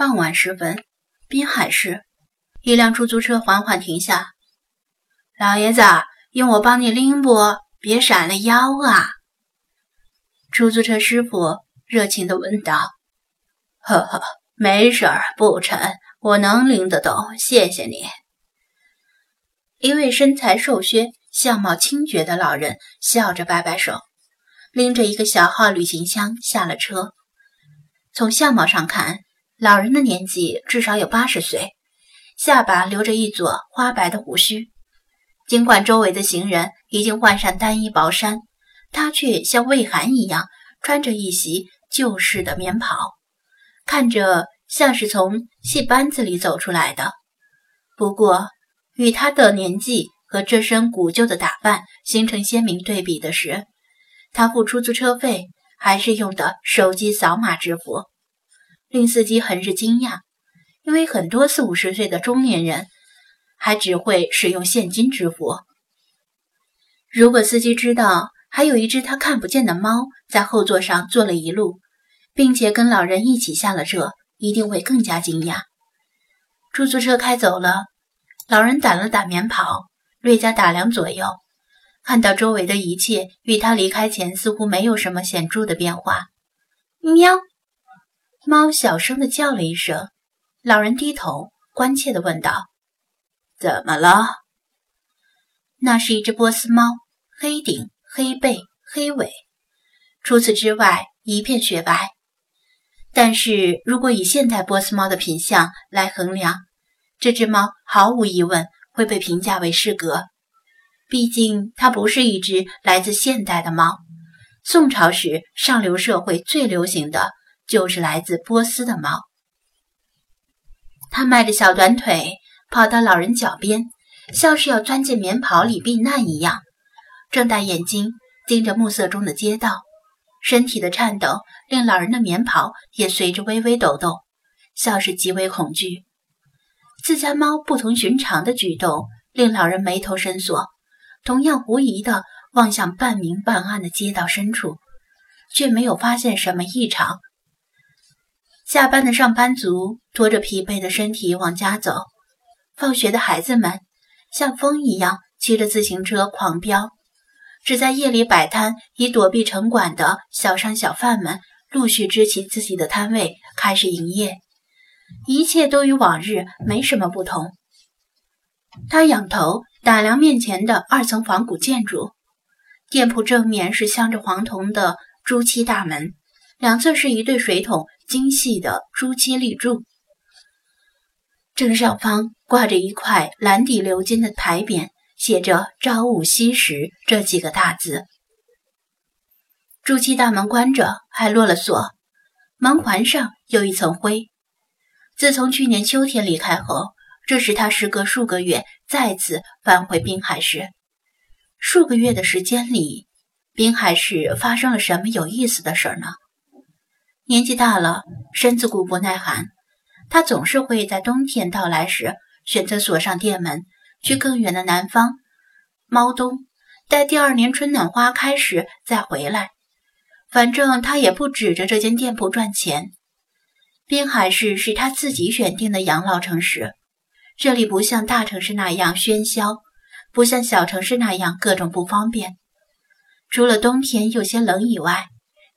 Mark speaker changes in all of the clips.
Speaker 1: 傍晚时分，滨海市，一辆出租车缓缓停下。老爷子，用我帮你拎不？别闪了腰啊！出租车师傅热情地问道。
Speaker 2: 呵呵，没事儿，不沉，我能拎得动，谢谢你。
Speaker 1: 一位身材瘦削、相貌清绝的老人笑着摆摆手，拎着一个小号旅行箱下了车。从相貌上看，老人的年纪至少有八十岁，下巴留着一撮花白的胡须。尽管周围的行人已经换上单衣薄衫，他却像魏寒一样穿着一袭旧式的棉袍，看着像是从戏班子里走出来的。不过，与他的年纪和这身古旧的打扮形成鲜明对比的是，他付出租车费还是用的手机扫码支付。令司机很是惊讶，因为很多四五十岁的中年人还只会使用现金支付。如果司机知道还有一只他看不见的猫在后座上坐了一路，并且跟老人一起下了车，一定会更加惊讶。出租车开走了，老人掸了掸棉袍，略加打量左右，看到周围的一切与他离开前似乎没有什么显著的变化。喵。猫小声的叫了一声，老人低头关切的问道：“
Speaker 2: 怎么了？”
Speaker 1: 那是一只波斯猫，黑顶、黑背、黑尾，除此之外一片雪白。但是如果以现代波斯猫的品相来衡量，这只猫毫无疑问会被评价为适格。毕竟它不是一只来自现代的猫，宋朝时上流社会最流行的。就是来自波斯的猫，它迈着小短腿跑到老人脚边，像是要钻进棉袍里避难一样，睁大眼睛盯着暮色中的街道，身体的颤抖令老人的棉袍也随着微微抖动，像是极为恐惧。自家猫不同寻常的举动令老人眉头深锁，同样狐疑地望向半明半暗的街道深处，却没有发现什么异常。下班的上班族拖着疲惫的身体往家走，放学的孩子们像风一样骑着自行车狂飙，只在夜里摆摊以躲避城管的小商小贩们陆续支起自己的摊位开始营业，一切都与往日没什么不同。他仰头打量面前的二层仿古建筑，店铺正面是镶着黄铜的朱漆大门，两侧是一对水桶。精细的朱漆立柱，正上方挂着一块蓝底鎏金的牌匾，写着“朝午夕食”这几个大字。朱漆大门关着，还落了锁，门环上有一层灰。自从去年秋天离开后，这是他时隔数个月再次返回滨海市。数个月的时间里，滨海市发生了什么有意思的事儿呢？年纪大了，身子骨不耐寒，他总是会在冬天到来时选择锁上店门，去更远的南方猫冬，待第二年春暖花开时再回来。反正他也不指着这间店铺赚钱。滨海市是他自己选定的养老城市，这里不像大城市那样喧嚣，不像小城市那样各种不方便。除了冬天有些冷以外，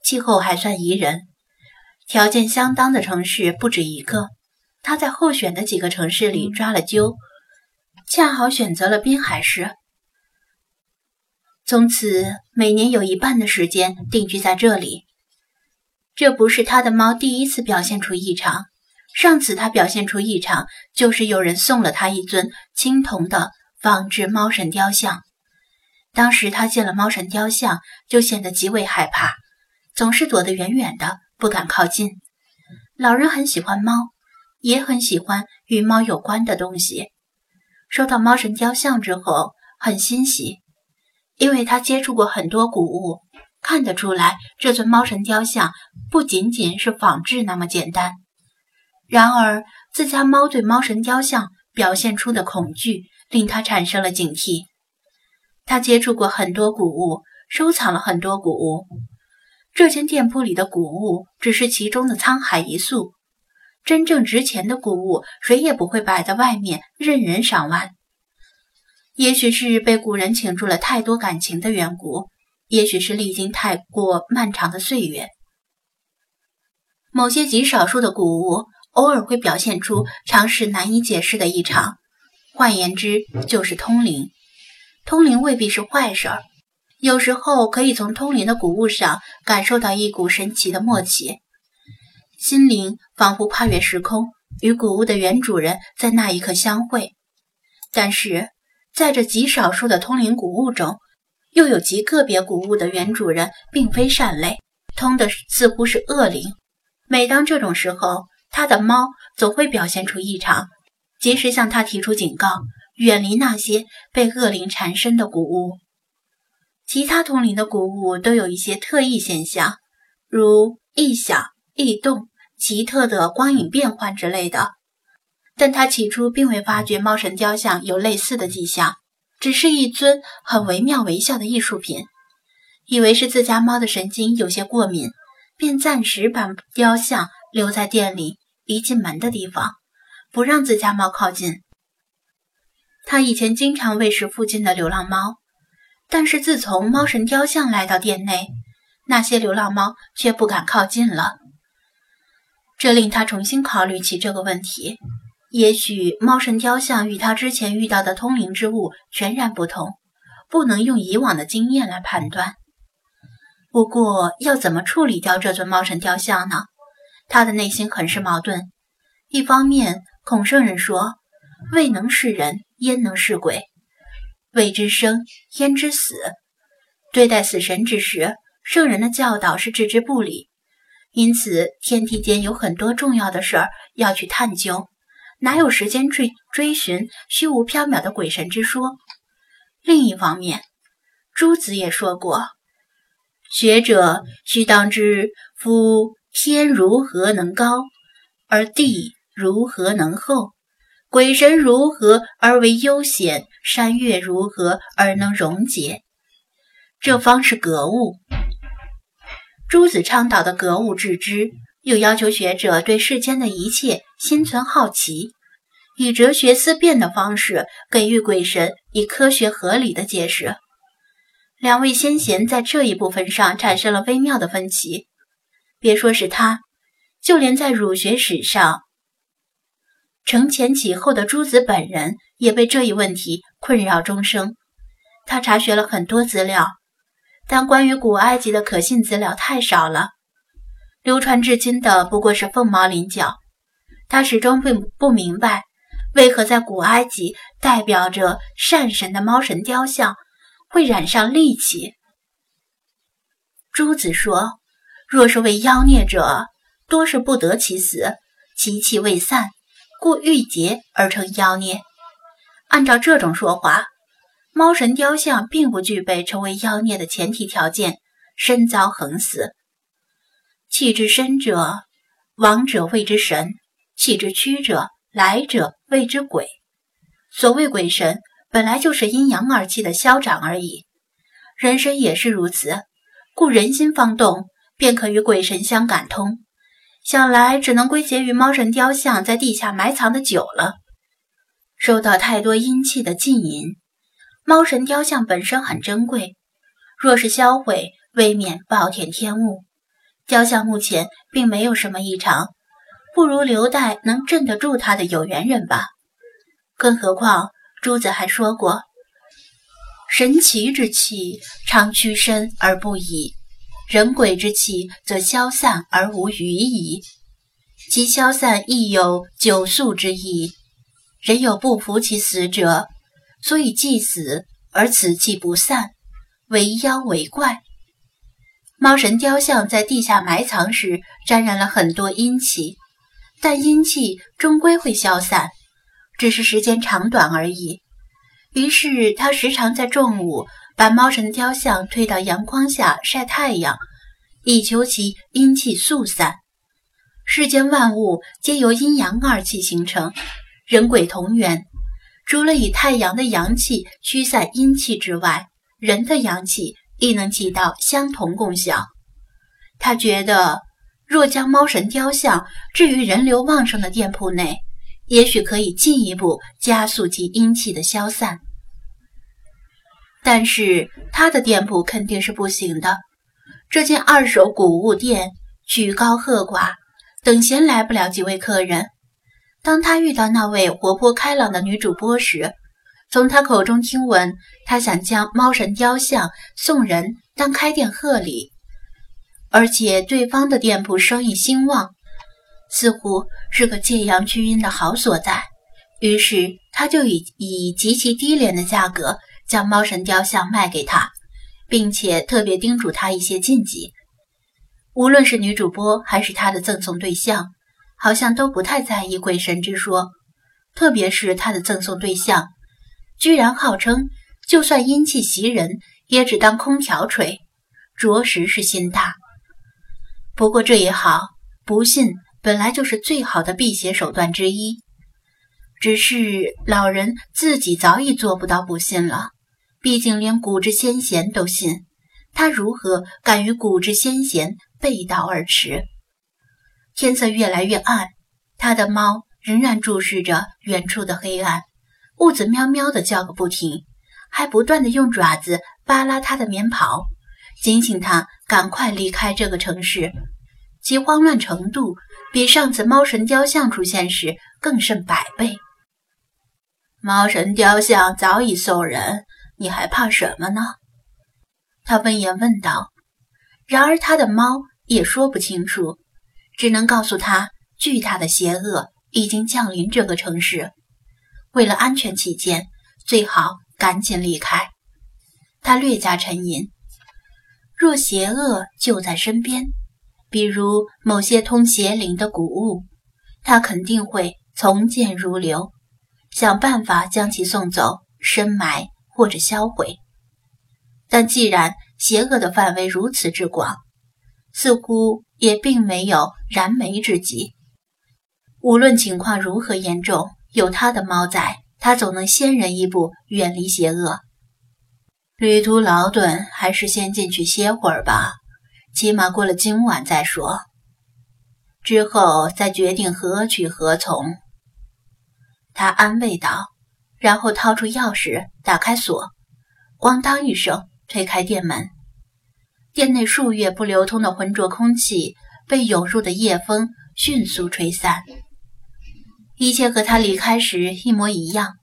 Speaker 1: 气候还算宜人。条件相当的城市不止一个，他在候选的几个城市里抓了阄，恰好选择了滨海市。从此每年有一半的时间定居在这里。这不是他的猫第一次表现出异常，上次他表现出异常，就是有人送了他一尊青铜的仿制猫神雕像。当时他见了猫神雕像，就显得极为害怕，总是躲得远远的。不敢靠近。老人很喜欢猫，也很喜欢与猫有关的东西。收到猫神雕像之后，很欣喜，因为他接触过很多古物，看得出来这尊猫神雕像不仅仅是仿制那么简单。然而，自家猫对猫神雕像表现出的恐惧，令他产生了警惕。他接触过很多古物，收藏了很多古物。这间店铺里的古物只是其中的沧海一粟，真正值钱的古物，谁也不会摆在外面任人赏玩。也许是被古人倾注了太多感情的缘故，也许是历经太过漫长的岁月，某些极少数的古物偶尔会表现出常识难以解释的异常。换言之，就是通灵。通灵未必是坏事儿，有时候可以从通灵的古物上感受到一股神奇的默契。心灵仿佛跨越时空，与古物的原主人在那一刻相会。但是，在这极少数的通灵古物中，又有极个别古物的原主人并非善类，通的似乎是恶灵。每当这种时候，他的猫总会表现出异常，及时向他提出警告，远离那些被恶灵缠身的古物。其他同龄的古物都有一些特异现象，如异响、异动。奇特的光影变换之类的，但他起初并未发觉猫神雕像有类似的迹象，只是一尊很惟妙惟肖的艺术品，以为是自家猫的神经有些过敏，便暂时把雕像留在店里一进门的地方，不让自家猫靠近。他以前经常喂食附近的流浪猫，但是自从猫神雕像来到店内，那些流浪猫却不敢靠近了。这令他重新考虑起这个问题。也许猫神雕像与他之前遇到的通灵之物全然不同，不能用以往的经验来判断。不过，要怎么处理掉这尊猫神雕像呢？他的内心很是矛盾。一方面，孔圣人说：“未能是人，焉能是鬼？未知生，焉知死？”对待死神之时，圣人的教导是置之不理。因此，天地间有很多重要的事儿要去探究，哪有时间追追寻虚无缥缈的鬼神之说？另一方面，朱子也说过：“学者须当知，夫天如何能高，而地如何能厚？鬼神如何而为悠闲？山岳如何而能溶解？这方是格物。”朱子倡导的格物致知，又要求学者对世间的一切心存好奇，以哲学思辨的方式给予鬼神以科学合理的解释。两位先贤在这一部分上产生了微妙的分歧。别说是他，就连在儒学史上承前启后的朱子本人，也被这一问题困扰终生。他查询了很多资料。但关于古埃及的可信资料太少了，流传至今的不过是凤毛麟角。他始终并不明白，为何在古埃及代表着善神的猫神雕像会染上戾气。朱子说：“若是为妖孽者，多是不得其死，其气未散，故郁结而成妖孽。按照这种说法。”猫神雕像并不具备成为妖孽的前提条件，身遭横死。气之深者，亡者谓之神；气之屈者，来者谓之鬼。所谓鬼神，本来就是阴阳二气的消长而已。人身也是如此，故人心方动，便可与鬼神相感通。想来只能归结于猫神雕像在地下埋藏的久了，受到太多阴气的浸淫。猫神雕像本身很珍贵，若是销毁，未免暴殄天物。雕像目前并没有什么异常，不如留待能镇得住它的有缘人吧。更何况，朱子还说过：“神奇之气常屈伸而不已，人鬼之气则消散而无余矣。其消散亦有久宿之意。人有不服其死者。”所以祭死而此气不散，为妖为怪。猫神雕像在地下埋藏时沾染了很多阴气，但阴气终归会消散，只是时间长短而已。于是他时常在中午把猫神的雕像推到阳光下晒太阳，以求其阴气速散。世间万物皆由阴阳二气形成，人鬼同源。除了以太阳的阳气驱散阴气之外，人的阳气亦能起到相同功效。他觉得，若将猫神雕像置于人流旺盛的店铺内，也许可以进一步加速其阴气的消散。但是他的店铺肯定是不行的。这间二手古物店举高鹤寡，等闲来不了几位客人。当他遇到那位活泼开朗的女主播时，从他口中听闻，她想将猫神雕像送人当开店贺礼，而且对方的店铺生意兴旺，似乎是个借阳聚阴的好所在。于是他就以以极其低廉的价格。将猫神雕像卖给他，并且特别叮嘱他一些禁忌。无论是女主播还是他的赠送对象，好像都不太在意鬼神之说。特别是他的赠送对象，居然号称就算阴气袭人，也只当空调吹，着实是心大。不过这也好，不信本来就是最好的辟邪手段之一。只是老人自己早已做不到不信了，毕竟连古之先贤都信，他如何敢与古之先贤背道而驰？天色越来越暗，他的猫仍然注视着远处的黑暗，兀自喵喵的叫个不停，还不断的用爪子扒拉他的棉袍，警醒他赶快离开这个城市。其慌乱程度比上次猫神雕像出现时更甚百倍。猫神雕像早已送人，你还怕什么呢？他闻言问道。然而他的猫也说不清楚，只能告诉他，巨大的邪恶已经降临这个城市。为了安全起见，最好赶紧离开。他略加沉吟。若邪恶就在身边，比如某些通邪灵的古物，他肯定会从剑如流。想办法将其送走、深埋或者销毁。但既然邪恶的范围如此之广，似乎也并没有燃眉之急。无论情况如何严重，有他的猫在，他总能先人一步远离邪恶。旅途劳顿，还是先进去歇会儿吧，起码过了今晚再说，之后再决定何去何从。他安慰道，然后掏出钥匙打开锁，咣当一声推开店门。店内数月不流通的浑浊空气被涌入的夜风迅速吹散，一切和他离开时一模一样，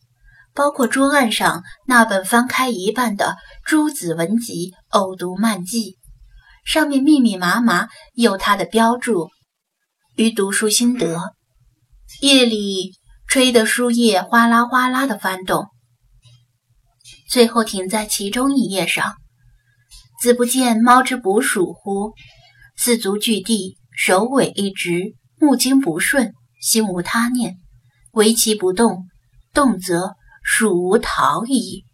Speaker 1: 包括桌案上那本翻开一半的《诸子文集呕读漫记》，上面密密麻麻有他的标注与读书心得。夜里。吹得书页哗啦哗啦的翻动，最后停在其中一页上。子不见猫之捕鼠乎？四足据地，首尾一直，目睛不顺，心无他念，唯其不动，动则鼠无逃矣。